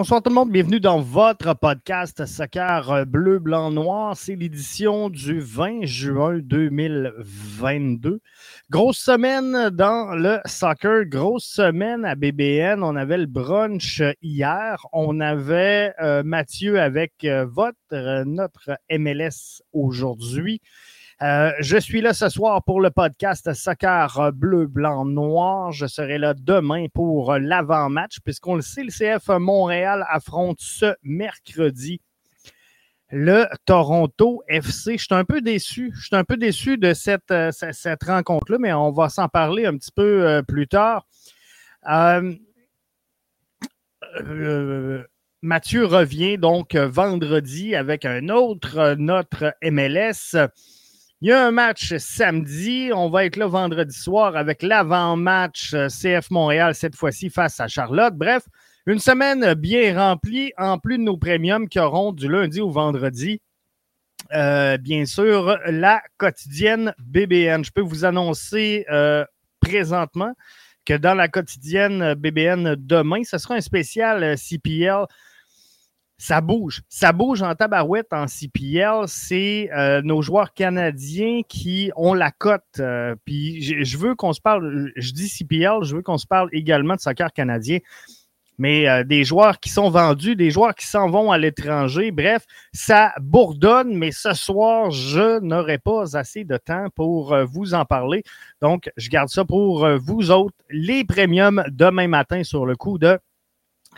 Bonsoir tout le monde, bienvenue dans votre podcast Soccer Bleu, Blanc, Noir. C'est l'édition du 20 juin 2022. Grosse semaine dans le soccer, grosse semaine à BBN. On avait le brunch hier. On avait euh, Mathieu avec euh, votre, euh, notre MLS aujourd'hui. Euh, je suis là ce soir pour le podcast Soccer Bleu, Blanc, Noir. Je serai là demain pour l'avant-match, puisqu'on le sait, le CF Montréal affronte ce mercredi le Toronto FC. Je suis un peu déçu. Je suis un peu déçu de cette, euh, rencontre-là, mais on va s'en parler un petit peu euh, plus tard. Mathieu revient donc vendredi avec un autre, notre MLS. Il y a un match samedi. On va être là vendredi soir avec l'avant-match euh, CF Montréal, cette fois-ci face à Charlotte. Bref, une semaine bien remplie, en plus de nos premiums qui auront du lundi au vendredi. Euh, bien sûr, la quotidienne BBN. Je peux vous annoncer euh, présentement que dans la quotidienne BBN demain, ce sera un spécial CPL ça bouge. Ça bouge en tabarouette en CPL. C'est euh, nos joueurs canadiens qui ont la cote. Euh, puis je veux qu'on se parle, je dis CPL, je veux qu'on se parle également de soccer canadien. Mais euh, des joueurs qui sont vendus, des joueurs qui s'en vont à l'étranger. Bref, ça bourdonne, mais ce soir, je n'aurai pas assez de temps pour vous en parler. Donc, je garde ça pour vous autres, les premiums demain matin sur le coup de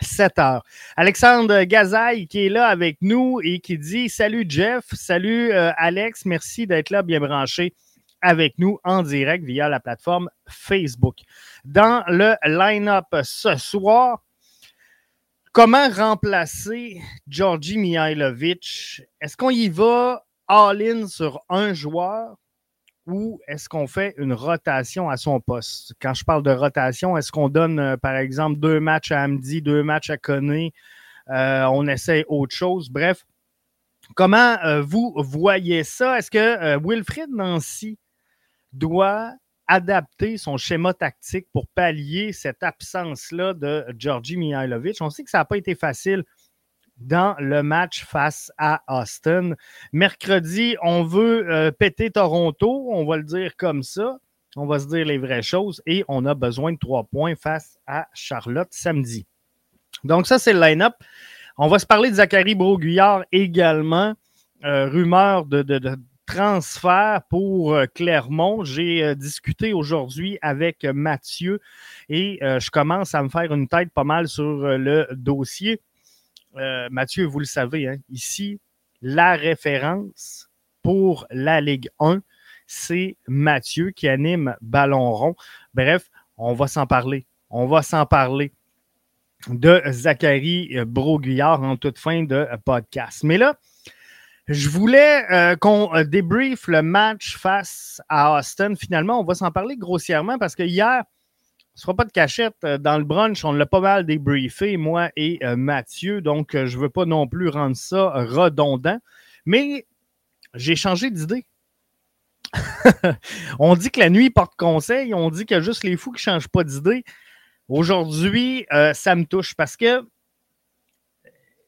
7 heures. Alexandre Gazaille qui est là avec nous et qui dit Salut Jeff, salut euh, Alex, merci d'être là bien branché avec nous en direct via la plateforme Facebook. Dans le line-up ce soir, comment remplacer Georgi Mihailovic? Est-ce qu'on y va all-in sur un joueur ou est-ce qu'on fait une rotation à son poste? Quand je parle de rotation, est-ce qu'on donne, euh, par exemple, deux matchs à Amdi, deux matchs à Koné? Euh, on essaie autre chose? Bref, comment euh, vous voyez ça? Est-ce que Wilfried Nancy doit adapter son schéma tactique pour pallier cette absence-là de Georgi Mihailovic? On sait que ça n'a pas été facile dans le match face à Austin. Mercredi, on veut euh, péter Toronto, on va le dire comme ça. On va se dire les vraies choses et on a besoin de trois points face à Charlotte samedi. Donc, ça, c'est le line-up. On va se parler de Zachary Broguillard également. Euh, rumeur de, transfert pour euh, Clermont. J'ai discuté aujourd'hui avec Mathieu et je commence à me faire une tête pas mal sur le dossier. Euh, Mathieu, vous le savez, hein, ici, la référence pour la Ligue 1, c'est Mathieu qui anime Ballon rond. Bref, on va s'en parler. On va s'en parler de Zachary Broguillard en toute fin de podcast. Mais là, je voulais euh, qu'on débrief le match face à Austin. Finalement, on va s'en parler grossièrement parce que hier, ne sera pas de cachette. Euh, dans le brunch, on l'a pas mal débriefé, moi et euh, Mathieu. Donc, euh, je ne veux pas non plus rendre ça redondant. Mais j'ai changé d'idée. on dit que la nuit porte conseil. On dit qu'il y a juste les fous qui ne changent pas d'idée. Aujourd'hui, ça me touche parce que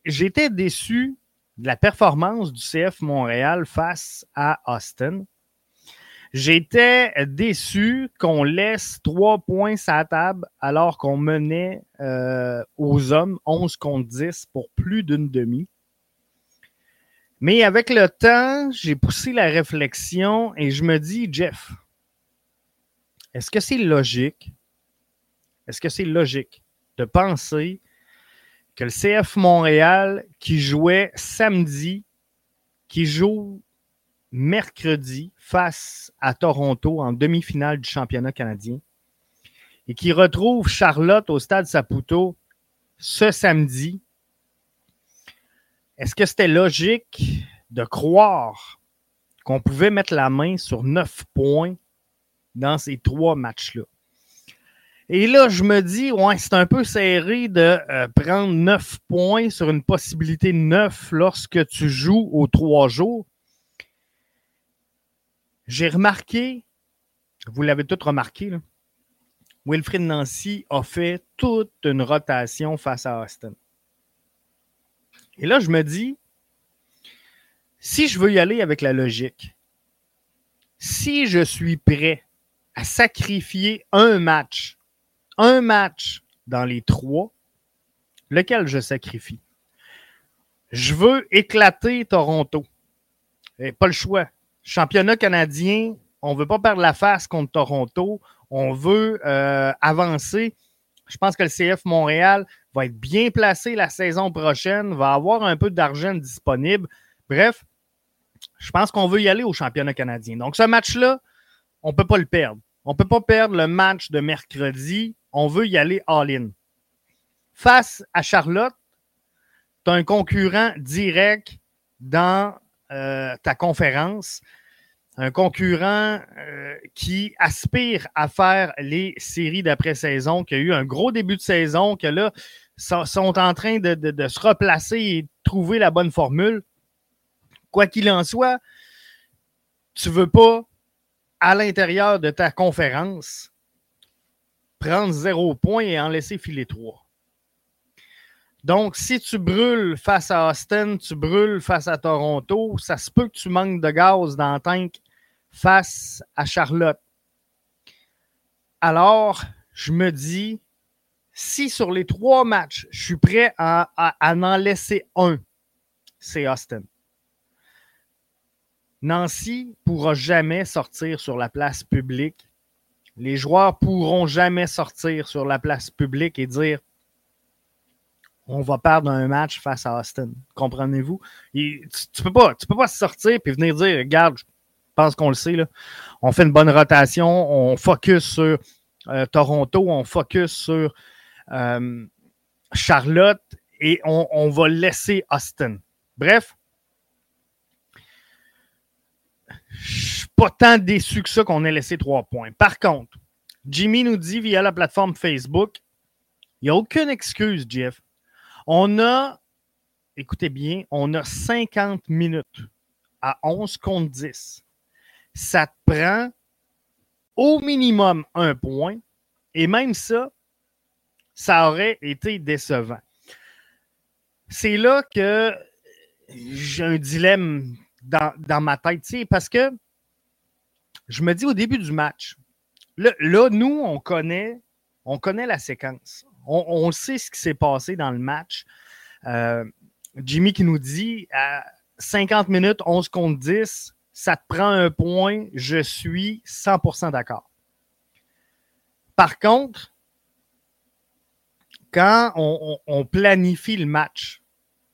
j'étais déçu de la performance du CF Montréal face à Austin. J'étais déçu qu'on laisse trois points à table alors qu'on menait euh, aux hommes 11 contre 10 pour plus d'une demi. Mais avec le temps, j'ai poussé la réflexion et je me dis, Jeff, est-ce que c'est logique? Est-ce que c'est logique de penser que le CF Montréal qui jouait samedi, qui joue mercredi face à Toronto en demi-finale du championnat canadien et qui retrouve Charlotte au stade Saputo ce samedi. Est-ce que c'était logique de croire qu'on pouvait mettre la main sur neuf points dans ces trois matchs-là? Et là, je me dis, ouais, c'est un peu serré de euh, prendre neuf points sur une possibilité neuf lorsque tu joues aux trois jours. J'ai remarqué, vous l'avez tous remarqué, Wilfrid Nancy a fait toute une rotation face à Austin. Et là, je me dis, si je veux y aller avec la logique, si je suis prêt à sacrifier un match, un match dans les trois, lequel je sacrifie? Je veux éclater Toronto. Pas le choix. Championnat canadien, on ne veut pas perdre la face contre Toronto. On veut euh, avancer. Je pense que le CF Montréal va être bien placé la saison prochaine, va avoir un peu d'argent disponible. Bref, je pense qu'on veut y aller au championnat canadien. Donc, ce match-là, on ne peut pas le perdre. On ne peut pas perdre le match de mercredi. On veut y aller all-in. Face à Charlotte, tu as un concurrent direct dans euh, ta conférence un concurrent euh, qui aspire à faire les séries d'après-saison, qui a eu un gros début de saison, que là, sont, en train de, de, se replacer et trouver la bonne formule. Quoi qu'il en soit, tu veux pas, à l'intérieur de ta conférence, prendre zéro point et en laisser filer trois. Donc, si tu brûles face à Austin, tu brûles face à Toronto, ça se peut que tu manques de gaz dans le tank face à Charlotte. Alors, je me dis, si sur les trois matchs, je suis prêt à, en laisser un, c'est Austin. Nancy pourra jamais sortir sur la place publique. Les joueurs pourront jamais sortir sur la place publique et dire on va perdre un match face à Austin. Comprenez-vous? Tu, ne peux pas, tu sortir et venir dire regarde, pense qu'on le sait. Là. On fait une bonne rotation, on focus sur euh, Toronto, on focus sur euh, Charlotte et on, va laisser Austin. Bref, je suis pas tant déçu que ça qu'on ait laissé trois points. Par contre, Jimmy nous dit via la plateforme Facebook, il n'y a aucune excuse, Jeff. On a, écoutez bien, on a 50 minutes à 11 contre 10 ça te prend au minimum un point. Et même ça, ça aurait été décevant. C'est là que j'ai un dilemme dans, ma tête, parce que je me dis au début du match, là, nous, on connaît, on connaît la séquence. On, sait ce qui s'est passé dans le match. Euh, Jimmy qui nous dit à 50 minutes, 11 contre 10, ça te prend un point, je suis 100% d'accord. Par contre, quand on, planifie le match,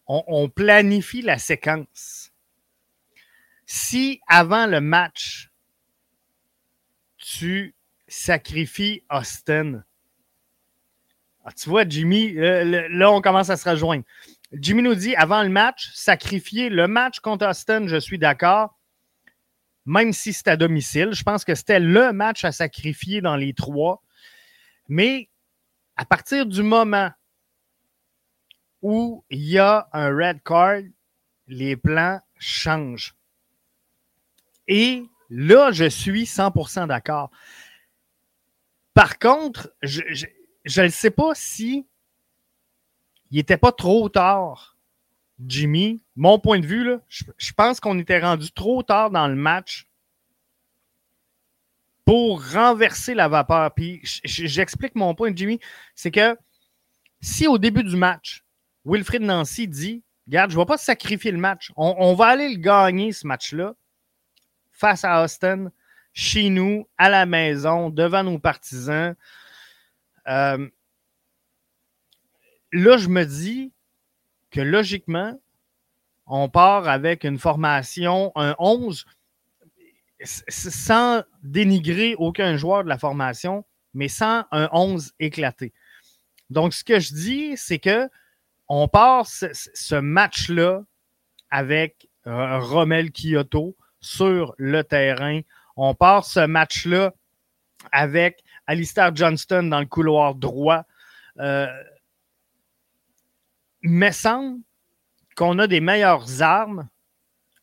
on, planifie la séquence, si avant le match, tu sacrifies Austin, ah, tu vois, Jimmy, euh, là, on commence à se rejoindre. Jimmy nous dit avant le match, sacrifier le match contre Austin, je suis d'accord même si c'est à domicile. Je pense que c'était le match à sacrifier dans les trois. Mais à partir du moment où il y a un red card, les plans changent. Et là, je suis 100% d'accord. Par contre, je ne sais pas si il n'était pas trop tard Jimmy, mon point de vue, je, pense qu'on était rendu trop tard dans le match pour renverser la vapeur. Puis j'explique mon point, Jimmy, c'est que si au début du match, Wilfrid Nancy dit Regarde, je ne vais pas sacrifier le match. On, va aller le gagner, ce match-là, face à Austin, chez nous, à la maison, devant nos partisans. Euh, là, je me dis que logiquement, on part avec une formation, un 11, sans dénigrer aucun joueur de la formation, mais sans un 11 éclaté. Donc, ce que je dis, c'est que on part ce, match-là avec euh, Romel Kyoto sur le terrain. On part ce match-là avec Alistair Johnston dans le couloir droit. Euh, me semble qu'on a des meilleures armes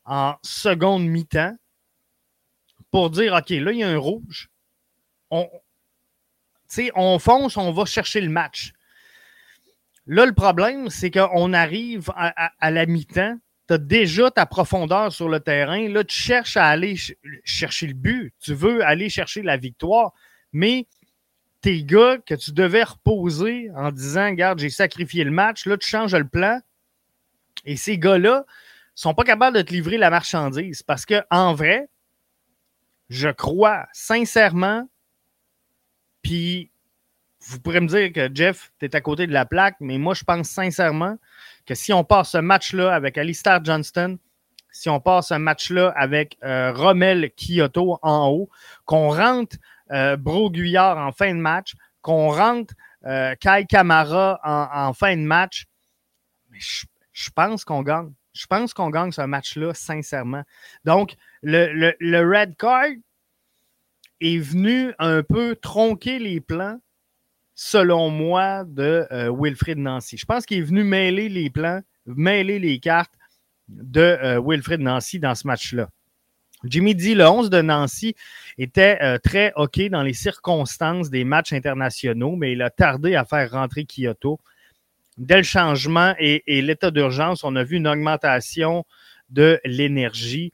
en seconde mi-temps pour dire OK, là, il y a un rouge. On, on fonce, on va chercher le match. Là, le problème, c'est qu'on arrive à, la mi-temps, tu as déjà ta profondeur sur le terrain. Là, tu cherches à aller chercher le but. Tu veux aller chercher la victoire. Mais tes gars que tu devais reposer en disant Regarde, j'ai sacrifié le match, là, tu changes le plan. Et ces gars-là sont pas capables de te livrer la marchandise. Parce que en vrai, je crois sincèrement, puis vous pourrez me dire que Jeff, tu es à côté de la plaque, mais moi, je pense sincèrement que si on passe ce match-là avec Alistair Johnston, si on passe un match-là avec euh, Rommel Kyoto en haut, qu'on rentre Bro Guyard en fin de match, qu'on rentre euh, Kai Kamara en, fin de match, je, je pense qu'on gagne. Je pense qu'on gagne ce match-là, sincèrement. Donc, le, le, le red card est venu un peu tronquer les plans selon moi, de euh, Nancy. Je pense qu'il est venu mêler les plans, mêler les cartes de euh, Wilfrid Nancy dans ce match-là. Jimmy dit le 11 de Nancy était euh, très OK dans les circonstances des matchs internationaux, mais il a tardé à faire rentrer Kyoto. Dès le changement et l'état d'urgence, on a vu une augmentation de l'énergie.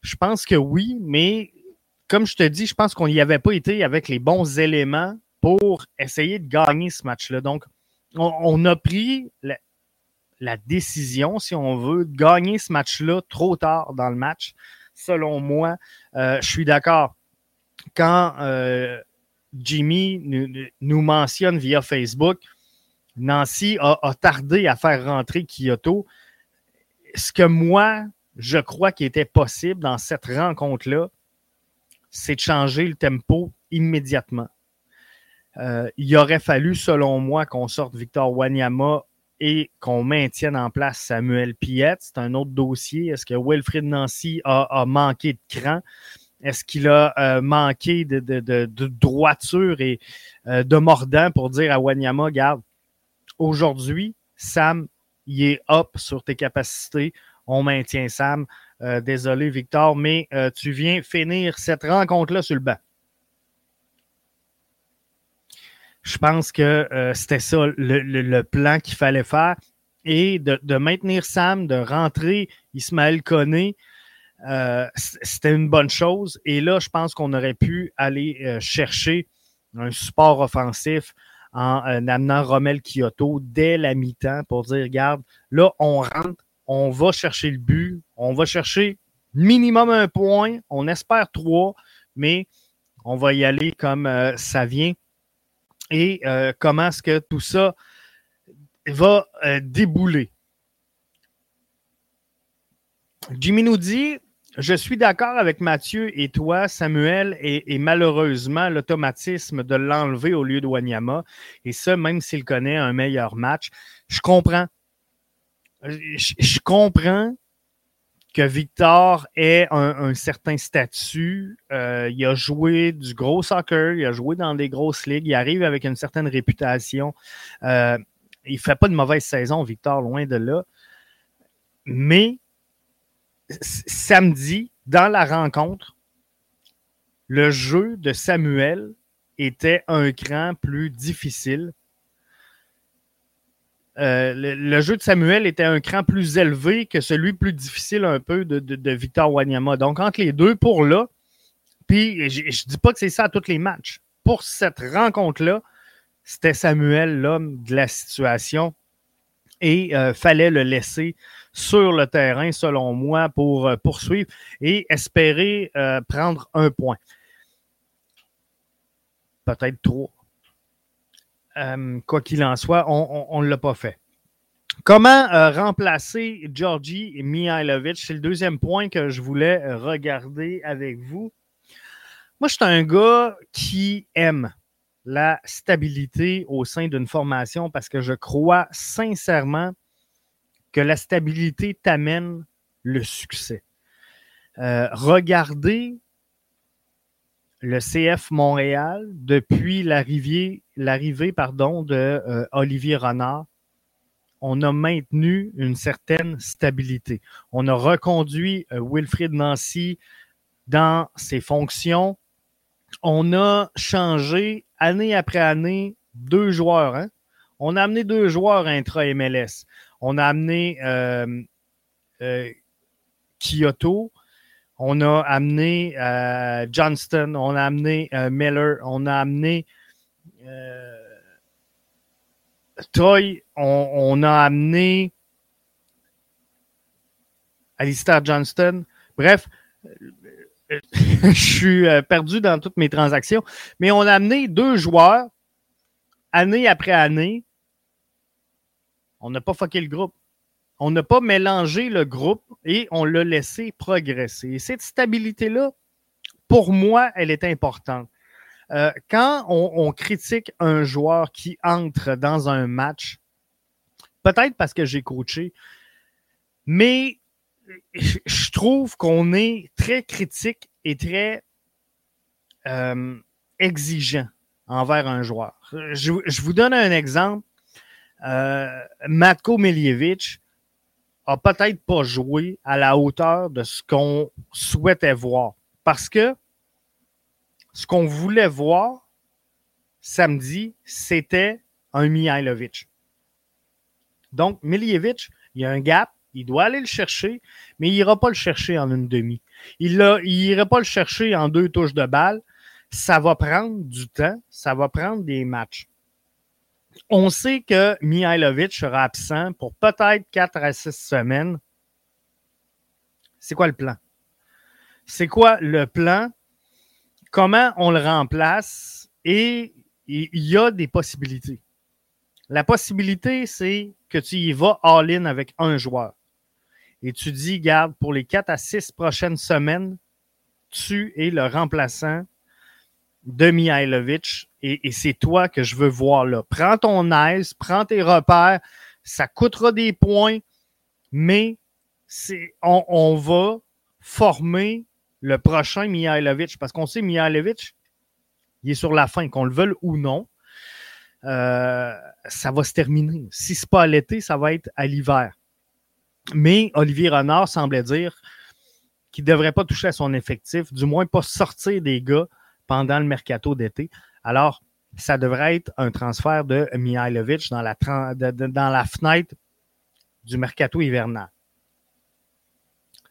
Je pense que oui, mais comme je te dis, je pense qu'on n'y avait pas été avec les bons éléments pour essayer de gagner ce match-là. Donc, on, a pris la, décision, si on veut, de gagner ce match-là trop tard dans le match. Selon moi, euh, je suis d'accord. Quand euh, Jimmy nous, mentionne via Facebook, Nancy a, tardé à faire rentrer Kyoto. Ce que moi, je crois qu'il était possible dans cette rencontre-là, c'est de changer le tempo immédiatement. Euh, il aurait fallu, selon moi, qu'on sorte Victor Wanyama et qu'on maintienne en place Samuel Piette. C'est un autre dossier. Est-ce que Wilfrid Nancy a, manqué de cran? Est-ce qu'il a euh, manqué de, droiture et euh, de mordant pour dire à Wanyama, garde, aujourd'hui, Sam, il est up sur tes capacités. On maintient Sam. désolé, Victor, mais tu viens finir cette rencontre-là sur le banc. Je pense que euh, c'était ça le, plan qu'il fallait faire. Et de, maintenir Sam, de rentrer Ismaël Koné, euh, c'était une bonne chose. Et là, je pense qu'on aurait pu aller euh, chercher un support offensif en amenant Romel Kyoto dès la mi-temps pour dire, regarde, là, on rentre, on va chercher le but, on va chercher minimum un point, on espère trois, mais on va y aller comme ça vient et euh, comment est-ce que tout ça va euh, débouler? Jimmy nous dit Je suis d'accord avec Mathieu et toi, Samuel, et, malheureusement l'automatisme de l'enlever au lieu de Wanyama, et ça, même s'il connaît un meilleur match. Je comprends. je comprends que Victor ait un, certain statut. Euh, il a joué du gros soccer, il a joué dans des grosses ligues, il arrive avec une certaine réputation. Euh, il ne fait pas de mauvaise saison, Victor, loin de là. Mais samedi, dans la rencontre, le jeu de Samuel était un cran plus difficile euh, le, jeu de Samuel était un cran plus élevé que celui plus difficile un peu de, Victor Wanyama. Donc, entre les deux, pour là, puis je ne dis pas que c'est ça à tous les matchs. Pour cette rencontre-là, c'était Samuel l'homme de la situation et euh, fallait le laisser sur le terrain, selon moi, pour euh, poursuivre et espérer prendre un point. Peut-être trois. Euh, quoi qu'il en soit, on ne l'a pas fait. Comment euh, remplacer Georgi Mihailovic? C'est le deuxième point que je voulais regarder avec vous. Moi, je suis un gars qui aime la stabilité au sein d'une formation parce que je crois sincèrement que la stabilité t'amène le succès. Euh, regardez le CF Montréal depuis l'arrivée, l'arrivée pardon, de euh, Olivier Renard. On a maintenu une certaine stabilité. On a reconduit euh, Nancy dans ses fonctions. On a changé année après année deux joueurs. Hein? On a amené deux joueurs intra-MLS. On a amené euh, euh, Kyoto. On a amené euh, Johnston. On a amené Miller. On a amené Toy. On, a amené Alistair Johnston. Bref, je suis perdu dans toutes mes transactions. Mais on a amené deux joueurs année après année on n'a pas fucké le groupe. On n'a pas mélangé le groupe et on l'a laissé progresser. Et cette stabilité-là, pour moi, elle est importante. Euh, quand on, critique un joueur qui entre dans un match, peut-être parce que j'ai coaché, mais je trouve qu'on est très critique et très euh, exigeant envers un joueur. je, vous donne un exemple euh, Matko Miljevic a peut-être pas joué à la hauteur de ce qu'on souhaitait voir. Parce que ce qu'on voulait voir samedi, c'était un Mihailovic. Donc, Miljevic, il y a un gap, il doit aller le chercher, mais il n'ira pas le chercher en une demi. Il n'ira pas le chercher en deux touches de balle. Ça va prendre du temps, ça va prendre des matchs on sait que Mihailovic sera absent pour peut-être 4 à 6 semaines. C'est quoi le plan? C'est quoi le plan? Comment on le remplace? Et il y a des possibilités. La possibilité, c'est que tu y vas all-in avec un joueur. Et tu dis, garde, pour les 4 à 6 prochaines semaines, tu es le remplaçant de Mihailovic et, c'est toi que je veux voir là. Prends ton aise, prends tes repères, ça coûtera des points, mais c'est, on, va former le prochain Mihailovic parce qu'on sait Mihailovic, il est sur la fin, qu'on le veuille ou non. Euh, ça va se terminer. Si ce pas à l'été, ça va être à l'hiver. Mais Olivier Renard semblait dire qu'il ne devrait pas toucher à son effectif, du moins pas sortir des gars pendant le mercato d'été. Alors, ça devrait être un transfert de Mihailovic dans la, fenêtre du mercato hivernal.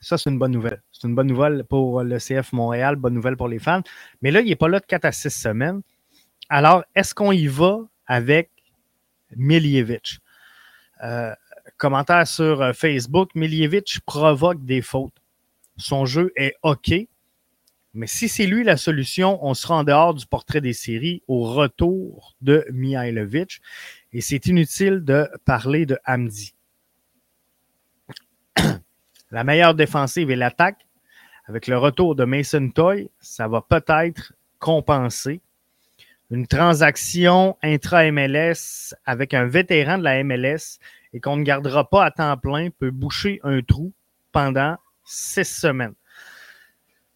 Ça, c'est une bonne nouvelle. C'est une bonne nouvelle pour le CF Montréal, bonne nouvelle pour les fans. Mais là, il n'est pas là de 4 à 6 semaines. Alors, est-ce qu'on y va avec Miljevic? Euh, commentaire sur euh, Facebook, Miljevic provoque des fautes. Son jeu est OK, mais si c'est lui la solution, on sera en dehors du portrait des séries au retour de Mihailovic. Et c'est inutile de parler de Hamdi. la meilleure défensive est l'attaque. Avec le retour de Mason Toy, ça va peut-être compenser. Une transaction intra-MLS avec un vétéran de la MLS et qu'on ne gardera pas à temps plein peut boucher un trou pendant six semaines.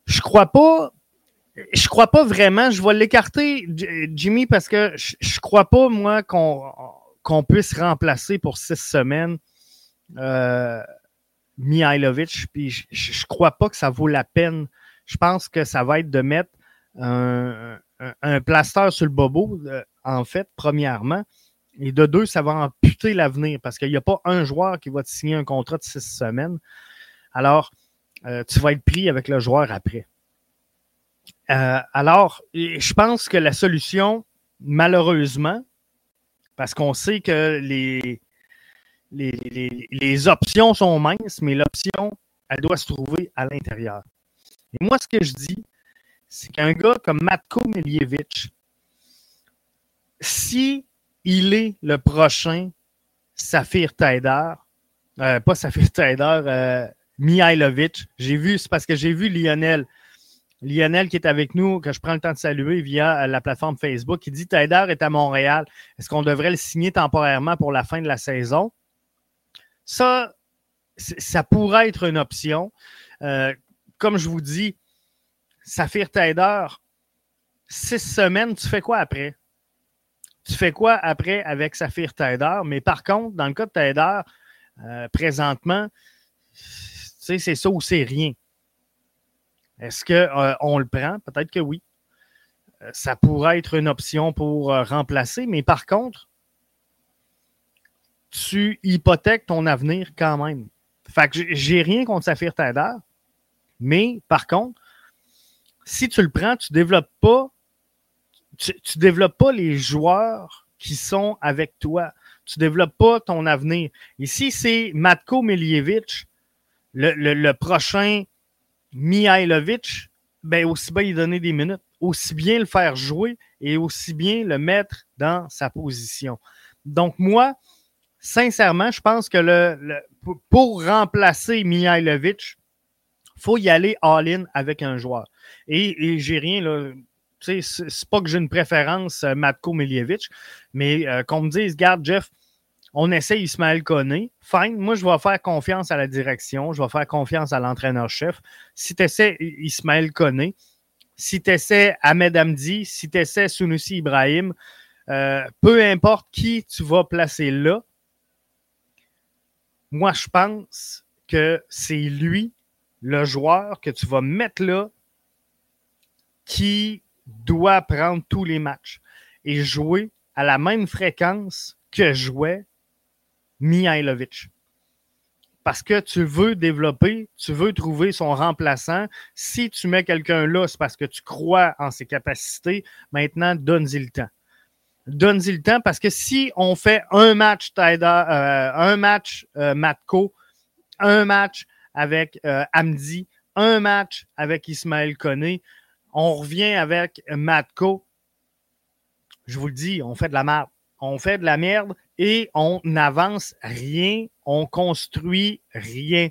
Je crois pas. Je crois pas vraiment. Je vais l'écarter, Jimmy, parce que je, je crois pas, moi, qu'on puisse remplacer pour six semaines euh, Mihailovic. Puis je, je, crois pas que ça vaut la peine. Je pense que ça va être de mettre un, un, plaster sur le bobo, euh, en fait, premièrement. Et de deux, ça va amputer l'avenir parce qu'il n'y a pas un joueur qui va te signer un contrat de six semaines. Alors, euh, tu vas être pris avec le joueur après. Euh, alors, je pense que la solution, malheureusement, parce qu'on sait que les, les, options sont minces, mais l'option, elle doit se trouver à l'intérieur. Et moi, ce que je dis, c'est qu'un gars comme Matko Miljevic, si il est le prochain Saphir Taider, euh, pas Saphir Taider, Mihailovic. J'ai vu, c'est parce que j'ai vu Lionel. Lionel qui est avec nous, que je prends le temps de saluer via euh, la plateforme Facebook, qui dit Taider est à Montréal. Est-ce qu'on devrait le signer temporairement pour la fin de la saison? Ça, ça pourrait être une option. Euh, comme je vous dis, Saphir Taider, six semaines, tu fais quoi après? Tu fais quoi après avec Saphir Taider? Mais par contre, dans le cas de Taider, euh, présentement, sais, c'est ça ou c'est rien. Est-ce qu'on euh, le prend? Peut-être que oui. Euh, ça pourrait être une option pour euh, remplacer, mais par contre, tu hypothèques ton avenir quand même. Fait que j'ai rien contre Saphir Taider, mais par contre, si tu le prends, tu développes pas, tu, développes pas les joueurs qui sont avec toi. Tu développes pas ton avenir. Ici, c'est Matko Miljevic, le, le, prochain Mihailovic, ben aussi bien lui donner des minutes, aussi bien le faire jouer et aussi bien le mettre dans sa position. Donc, moi, sincèrement, je pense que le, pour remplacer Mihailovic, il faut y aller all-in avec un joueur. Et, j'ai rien, là. C'est pas que j'ai une préférence euh, Matko Miljevic, mais euh, qu'on me dise, garde Jeff, on essaie Ismaël Koné. Fine, moi je vais faire confiance à la direction, je vais faire confiance à l'entraîneur-chef. Si tu essaies Ismaël Koné, si tu essaies Ahmed Hamdi, si tu essaies Ibrahim, euh, peu importe qui tu vas placer là, moi je pense que c'est lui, le joueur que tu vas mettre là, qui doit prendre tous les matchs et jouer à la même fréquence que jouait Mihailovic. Parce que tu veux développer, tu veux trouver son remplaçant. Si tu mets quelqu'un là, c'est parce que tu crois en ses capacités. Maintenant, donne-y le temps. Donne-y le temps parce que si on fait un match Taida, euh, un match euh, Matko, un match avec euh, Amdi, un match avec Ismaël Koné, on revient avec Matko. Je vous le dis, on fait de la merde. On fait de la merde et on n'avance rien. On construit rien.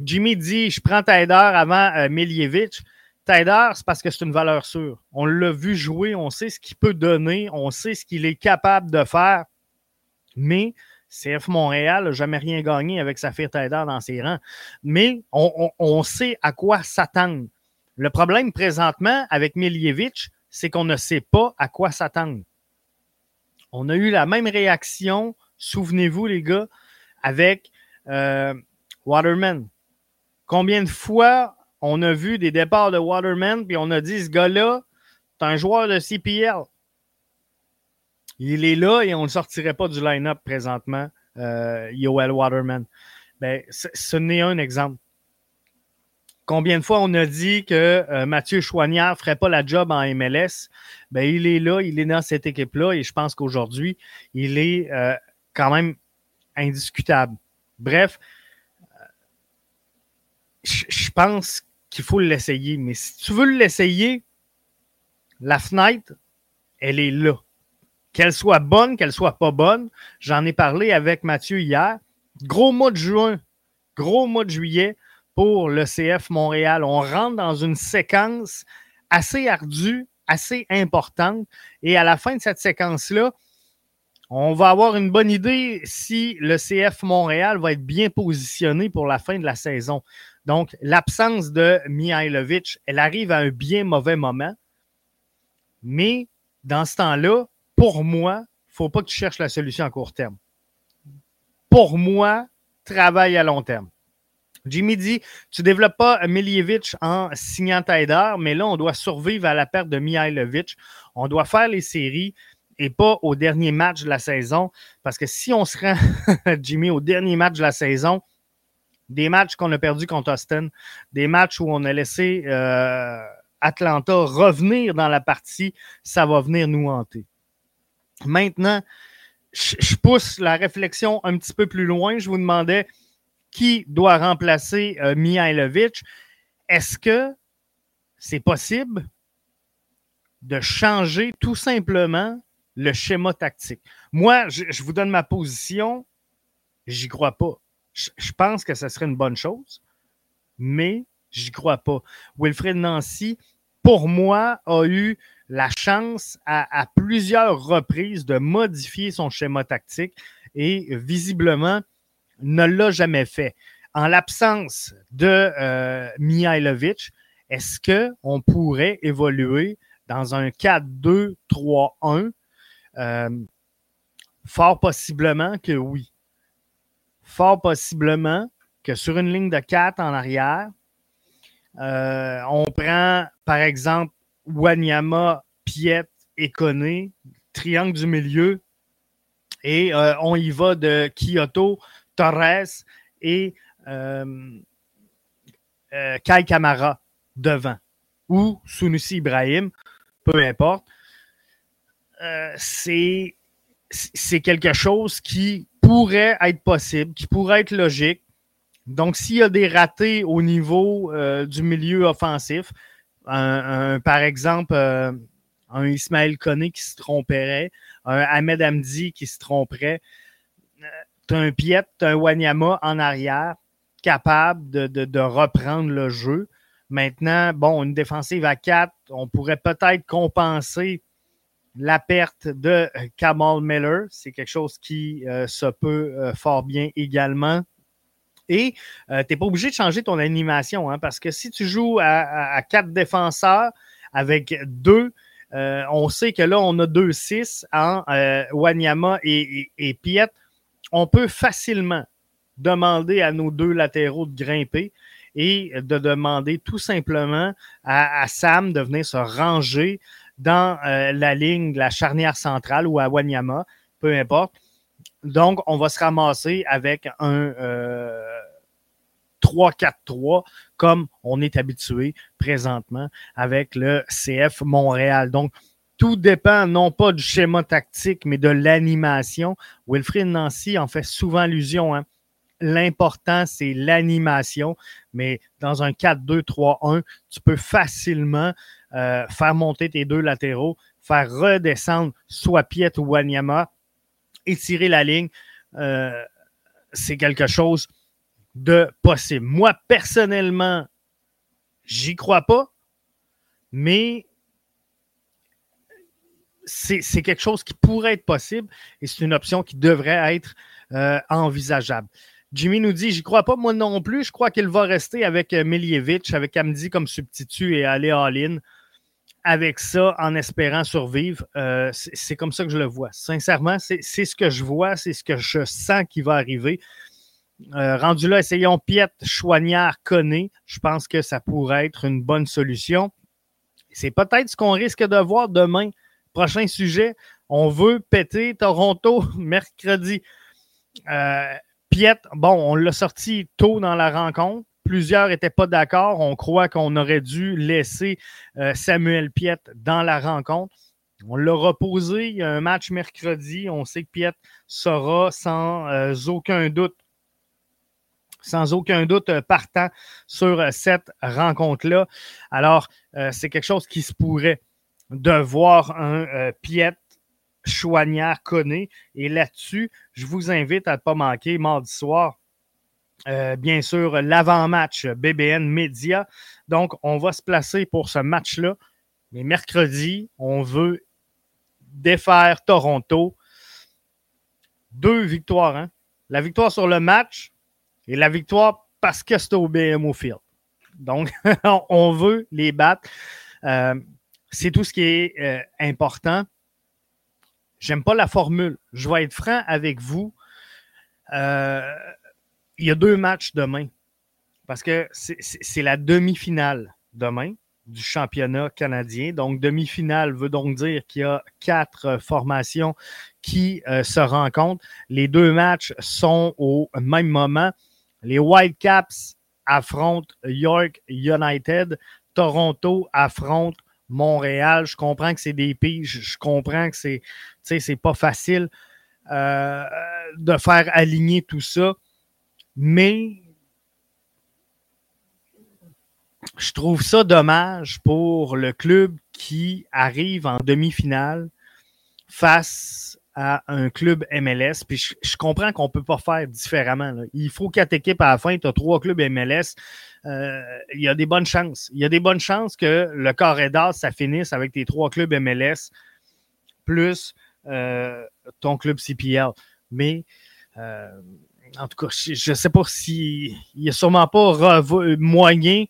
Jimmy dit Je prends Taider avant euh, Miljevic. Taider, c'est parce que c'est une valeur sûre. On l'a vu jouer, on sait ce qu'il peut donner, on sait ce qu'il est capable de faire. Mais CF Montréal n'a jamais rien gagné avec Saphir Taider dans ses rangs. Mais on, sait à quoi s'attendre. Le problème présentement avec Miljevic, c'est qu'on ne sait pas à quoi s'attendre. On a eu la même réaction, souvenez-vous les gars, avec euh, Waterman. Combien de fois on a vu des départs de Waterman, puis on a dit ce gars-là, c'est un joueur de CPL. Il est là et on ne sortirait pas du line-up présentement, euh, Yoel Waterman. Ben, ce n'est un exemple. Combien de fois on a dit que euh, Mathieu Chouanière ne ferait pas la job en MLS? Ben, il est là, il est dans cette équipe-là et je pense qu'aujourd'hui, il est euh, quand même indiscutable. Bref, euh, je pense qu'il faut l'essayer. Mais si tu veux l'essayer, la fenêtre, elle est là. Qu'elle soit bonne, qu'elle soit pas bonne. J'en ai parlé avec Mathieu hier. Gros mois de juin, gros mois de juillet pour le CF Montréal. On rentre dans une séquence assez ardue, assez importante. Et à la fin de cette séquence-là, on va avoir une bonne idée si le CF Montréal va être bien positionné pour la fin de la saison. Donc, l'absence de Mihailovic, elle arrive à un bien mauvais moment. Mais dans ce temps-là, pour moi, il ne faut pas que tu cherches la solution à court terme. Pour moi, travaille à long terme. Jimmy dit Tu ne développes pas Miljevic en signant Taider, mais là, on doit survivre à la perte de Mihailovic. On doit faire les séries et pas au dernier match de la saison. Parce que si on se rend, Jimmy, au dernier match de la saison, des matchs qu'on a perdus contre Austin, des matchs où on a laissé euh, Atlanta revenir dans la partie, ça va venir nous hanter. Maintenant, je pousse la réflexion un petit peu plus loin. Je vous demandais qui doit remplacer euh, Mihailovic. Est-ce que c'est possible de changer tout simplement le schéma tactique? Moi, je, vous donne ma position. J'y crois pas. Je, pense que ce serait une bonne chose, mais j'y crois pas. Wilfred Nancy, pour moi, a eu la chance à, plusieurs reprises de modifier son schéma tactique et visiblement, ne l'a jamais fait. En l'absence de euh, Mihailovic, est-ce qu'on pourrait évoluer dans un 4-2-3-1? Euh, fort possiblement que oui. Fort possiblement que sur une ligne de 4 en arrière, euh, on prend par exemple Wanyama, Piet et Koné, triangle du milieu, Et on y va de Kyoto, Torres et Kai Kamara devant ou Sunusi Ibrahim, peu importe. c'est c'est quelque chose qui pourrait être possible, qui pourrait être logique. Donc, s'il y a des ratés au niveau euh, du milieu offensif, par exemple, euh, un Ismaël Koné qui se tromperait, un Ahmed Hamdi qui se tromperait, euh, tu as un Piet, tu un Wanyama en arrière capable de, reprendre le jeu. Maintenant, bon, une défensive à 4, on pourrait peut-être compenser la perte de Kamal Miller. C'est quelque chose qui se peut fort bien également. Et euh, tu n'es pas obligé de changer ton animation, hein, parce que si tu joues à, quatre défenseurs avec deux, euh, on sait que là, on a deux 6 en euh, Wanyama et, et, Piet. On peut facilement demander à nos deux latéraux de grimper et de demander tout simplement à, Sam de venir se ranger dans la ligne de la charnière centrale ou à Wanyama, peu importe. Donc, on va se ramasser avec un, 3-4-3 comme on est habitué présentement avec le CF Montréal. Donc, tout dépend non pas du schéma tactique, mais de l'animation. Wilfried Nancy en fait souvent allusion. Hein. L'important, c'est l'animation, mais dans un 4-2-3-1, tu peux facilement euh, faire monter tes deux latéraux, faire redescendre soit Piet ou Wanyama, étirer la ligne. Euh, c'est quelque chose de possible. Moi, personnellement, j'y crois pas, mais c'est quelque chose qui pourrait être possible et c'est une option qui devrait être euh, envisageable. Jimmy nous dit J'y crois pas, moi non plus. Je crois qu'il va rester avec euh, Milievich, avec Amdi comme substitut et aller all-in avec ça en espérant survivre. Euh, c'est comme ça que je le vois. Sincèrement, c'est ce que je vois, c'est ce que je sens qui va arriver. Rendu là, essayons Piet, Choignard, Conné. Je pense que ça pourrait être une bonne solution. C'est peut-être ce qu'on risque de voir demain. Prochain sujet, on veut péter Toronto mercredi. Euh, Piet, bon, on l'a sorti tôt dans la rencontre. Plusieurs n'étaient pas d'accord. On croit qu'on aurait dû laisser euh, Samuel Piet dans la rencontre. On l'a reposé. Un match mercredi. On sait que Piet sera sans aucun doute sans aucun doute euh, partant sur euh, cette rencontre-là. Alors, euh, c'est quelque chose qui se pourrait de voir un Piet Chouanière Conné. Et là-dessus, je vous invite à ne pas manquer mardi soir. bien sûr, l'avant-match BBN Média. Donc, on va se placer pour ce match-là. Mais mercredi, on veut défaire Toronto. Deux victoires. Hein? La victoire sur le match, et la victoire parce que c'est au BMO Field. Donc, on veut les battre. Euh, c'est tout ce qui est euh, important. J'aime pas la formule. Je vais être franc avec vous. Euh, il y a deux matchs demain. Parce que c'est la demi-finale demain du championnat canadien. Donc, demi-finale veut donc dire qu'il y a quatre formations qui se rencontrent. Les deux matchs sont au même moment. Les Whitecaps affrontent York United. Toronto affronte Montréal. Je comprends que c'est des piges. Je comprends que c'est, c'est pas facile euh, de faire aligner tout ça. Mais je trouve ça dommage pour le club qui arrive en demi-finale face à un club MLS. Puis je, comprends qu'on ne peut pas faire différemment. Il faut quatre équipes à la fin. Tu as trois clubs MLS. Euh, il y a des bonnes chances. Il y a des bonnes chances que le carré d'as, ça finisse avec tes trois clubs MLS plus euh, ton club CPL. Mais euh, en tout cas, je ne sais pas s'il n'y a sûrement pas moyen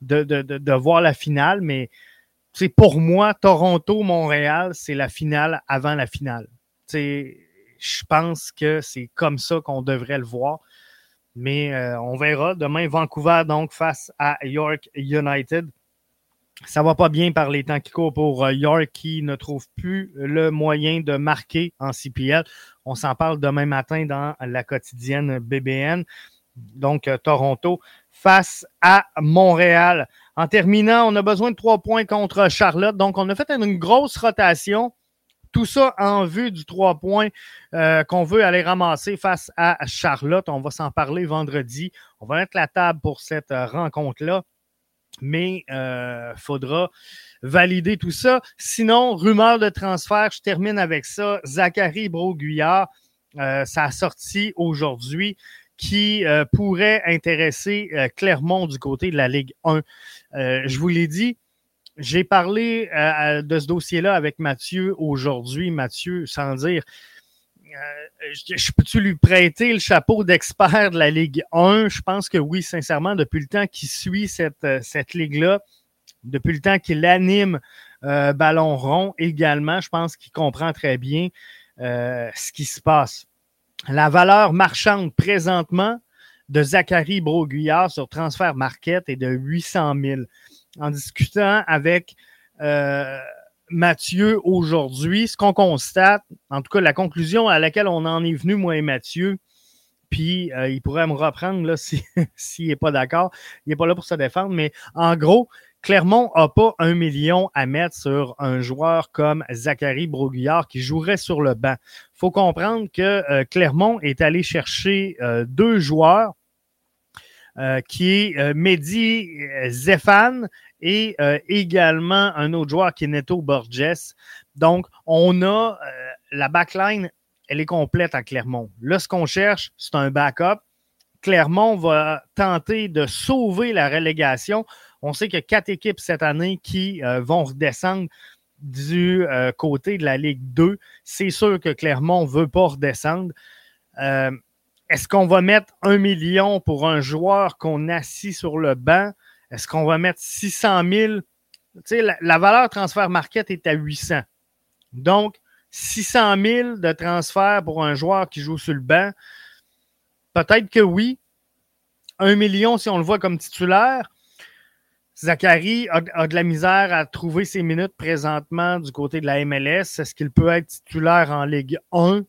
de, de, de, voir la finale, mais pour moi, Toronto-Montréal, c'est la finale avant la finale je pense que c'est comme ça qu'on devrait le voir. Mais euh, on verra. Demain, Vancouver, donc, face à York United. ça va pas bien par les temps qui courent pour euh, York qui ne trouve plus le moyen de marquer en CPL. On s'en parle demain matin dans la quotidienne BBN. Donc, euh, Toronto face à Montréal. En terminant, on a besoin de trois points contre Charlotte. Donc, on a fait une grosse rotation. Tout ça en vue du trois points euh, qu'on veut aller ramasser face à Charlotte. On va s'en parler vendredi. On va mettre la table pour cette rencontre-là mais il euh, faudra valider tout ça. Sinon, rumeur de transfert, je termine avec ça. Zachary Broguillard, euh, ça a aujourd'hui qui euh, pourrait intéresser Clermont du côté de la Ligue 1. je vous l'ai dit, j'ai parlé de ce dossier-là avec Mathieu aujourd'hui. Mathieu, sans dire, je, je peux-tu lui prêter le chapeau d'expert de la Ligue 1? Je pense que oui, sincèrement, depuis le temps qu'il suit cette, euh, cette ligue-là, depuis le temps qu'il anime euh, Ballon rond également, je pense qu'il comprend très bien euh, ce qui se passe. La valeur marchande présentement de Zachary Broguillard sur Transfer Market est de 800 000. En discutant avec Mathieu aujourd'hui, ce qu'on constate, en tout cas la conclusion à laquelle on en est venu, moi et Mathieu, puis euh, il pourrait me reprendre s'il n'est pas d'accord. Il n'est pas là pour se défendre, mais en gros, Clermont n'a pas un million à mettre sur un joueur comme Zachary Broguillard qui jouerait sur le banc. Il faut comprendre que euh, Clermont est allé chercher euh, deux joueurs qui est Mehdi Zéphane et euh, également un autre joueur qui est Neto Borges. Donc, on a euh, la backline, elle est complète à Clermont. Là, ce qu'on cherche, c'est un backup. Clermont va tenter de sauver la relégation. On sait qu'il y a quatre équipes cette année qui euh, vont redescendre du côté de la Ligue 2. C'est sûr que Clermont ne veut pas redescendre. Est-ce qu'on va mettre un million pour un joueur qu'on assis sur le banc? Est-ce qu'on va mettre 600 000? Tu sais, la, valeur transfert market est à 800. Donc, 600 000 de transfert pour un joueur qui joue sur le banc, peut-être que oui. Un million si on le voit comme titulaire. Zachary a, de la misère à trouver ses minutes présentement du côté de la MLS. Est-ce qu'il peut être titulaire en Ligue 1?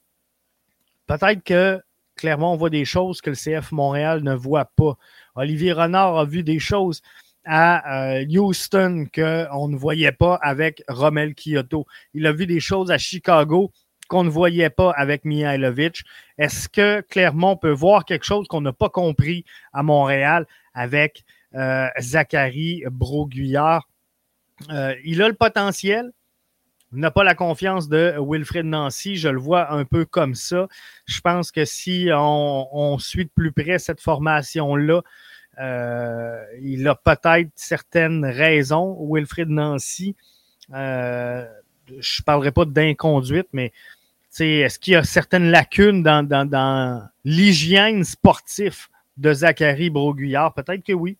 Peut-être que clairement on voit des choses que le CF Montréal ne voit pas. Olivier Renard a vu des choses à euh, Houston qu'on ne voyait pas avec Romel Kyoto. Il a vu des choses à Chicago qu'on ne voyait pas avec Mihailovic. Est-ce que Clermont peut voir quelque chose qu'on n'a pas compris à Montréal avec euh, Zachary Broguillard? Euh, il a le potentiel, n'a pas la confiance de Wilfred Nancy. Je le vois un peu comme ça. Je pense que si on, suit de plus près cette formation-là, euh, il a peut-être certaines raisons, Wilfred Nancy. Euh, je ne parlerai pas d'inconduite, mais est-ce qu'il y a certaines lacunes dans, l'hygiène sportive de Zachary Broguillard? Peut-être que oui,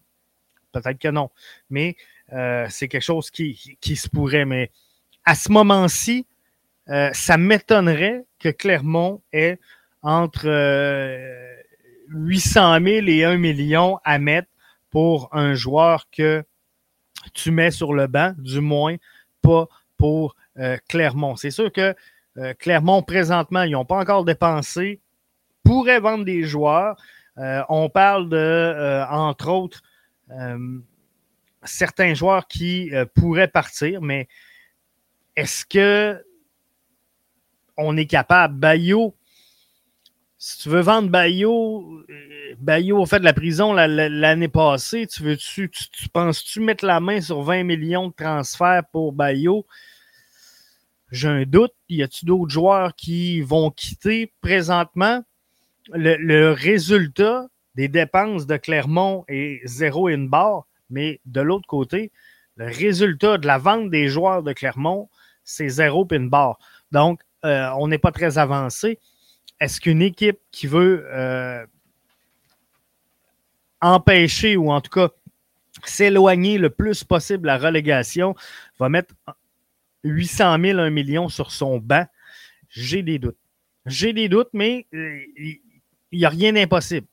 peut-être que non. Mais euh, c'est quelque chose qui, qui se pourrait. Mais à ce moment-ci, euh, ça m'étonnerait que Clermont ait entre 800 euh, 000 et 1 million à mettre pour un joueur que tu mets sur le banc, du moins pas pour euh, Clermont. C'est sûr que Clermont, présentement, ils n'ont pas encore dépensé, pourrait vendre des joueurs. on parle de, entre autres, certains joueurs qui pourraient partir, mais est-ce que on est capable? Bayo, si tu veux vendre Bayo, euh, Bayo a fait de la prison l'année passée. Tu veux-tu, tu, penses-tu mettre la main sur 20 millions de transferts pour Bayo? J'ai un doute. Y a-t-il d'autres joueurs qui vont quitter présentement? Le, le, résultat des dépenses de Clermont est zéro in bar, mais de l'autre côté, le résultat de la vente des joueurs de Clermont c'est zéro pin bar. Donc, euh, on n'est pas très avancé. Est-ce qu'une équipe qui veut euh, empêcher ou en tout cas s'éloigner le plus possible la relégation va mettre 800 000, 1 million sur son banc? J'ai des doutes. J'ai des doutes, mais euh, il n'y a rien d'impossible.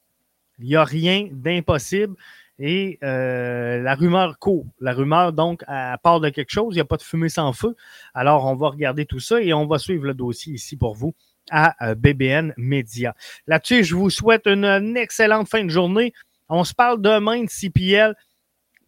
Il n'y a rien d'impossible. Et euh, la rumeur court. La rumeur, donc, à part de quelque chose, il n'y a pas de fumée sans feu. Alors, on va regarder tout ça et on va suivre le dossier ici pour vous à euh, BBN Media. Là-dessus, je vous souhaite une, excellente fin de journée. On se parle demain de CPL.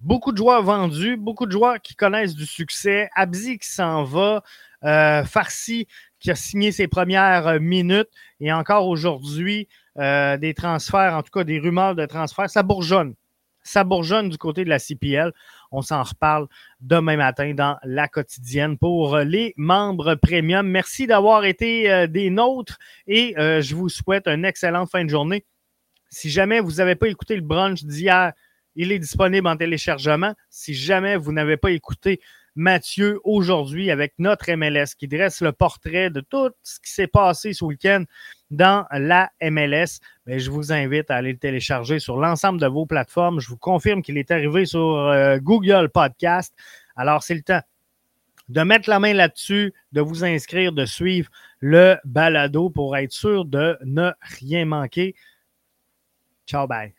Beaucoup de joueurs vendus, beaucoup de joueurs qui connaissent du succès. Abzi qui s'en va, euh, Farsi qui a signé ses premières minutes et encore aujourd'hui, des transferts, en tout cas des rumeurs de transferts. Ça bourgeonne ça bourgeonne du côté de la CPL. On s'en reparle demain matin dans la quotidienne pour les membres premium. Merci d'avoir été euh, des nôtres et euh, je vous souhaite une excellente fin de journée. Si jamais vous n'avez pas écouté le brunch d'hier, il est disponible en téléchargement. Si jamais vous n'avez pas écouté Mathieu aujourd'hui avec notre MLS qui dresse le portrait de tout ce qui s'est passé ce week-end dans la MLS. Mais je vous invite à aller le télécharger sur l'ensemble de vos plateformes. Je vous confirme qu'il est arrivé sur euh, Google Podcast. Alors, c'est le temps de mettre la main là-dessus, de vous inscrire, de suivre le balado pour être sûr de ne rien manquer. Ciao, bye.